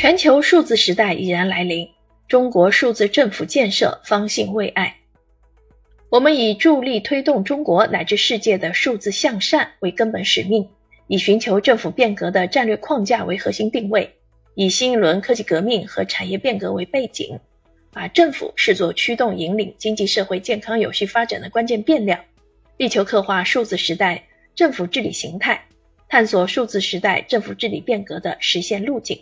全球数字时代已然来临，中国数字政府建设方兴未艾。我们以助力推动中国乃至世界的数字向善为根本使命，以寻求政府变革的战略框架为核心定位，以新一轮科技革命和产业变革为背景，把政府视作驱动引领经济社会健康有序发展的关键变量，力求刻画数字时代政府治理形态，探索数字时代政府治理变革的实现路径。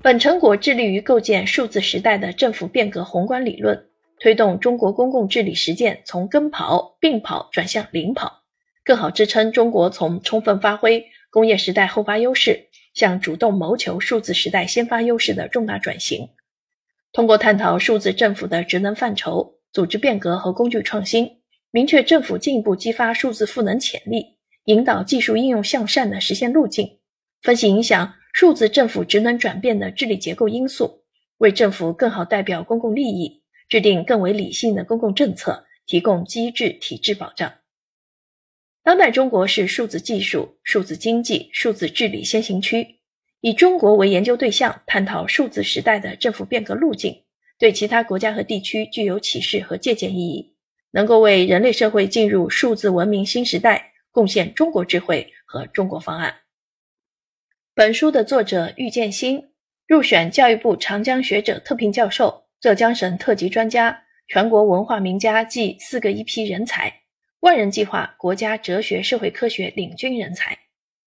本成果致力于构建数字时代的政府变革宏观理论，推动中国公共治理实践从跟跑、并跑转向领跑，更好支撑中国从充分发挥工业时代后发优势向主动谋求数字时代先发优势的重大转型。通过探讨数字政府的职能范畴、组织变革和工具创新，明确政府进一步激发数字赋能潜力、引导技术应用向善的实现路径，分析影响。数字政府职能转变的治理结构因素，为政府更好代表公共利益，制定更为理性的公共政策，提供机制体制保障。当代中国是数字技术、数字经济、数字治理先行区，以中国为研究对象，探讨数字时代的政府变革路径，对其他国家和地区具有启示和借鉴意义，能够为人类社会进入数字文明新时代贡献中国智慧和中国方案。本书的作者郁建新入选教育部长江学者特聘教授、浙江省特级专家、全国文化名家暨四个一批人才，万人计划国家哲学社会科学领军人才，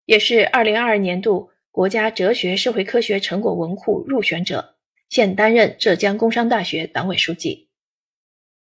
也是二零二二年度国家哲学社会科学成果文库入选者，现担任浙江工商大学党委书记。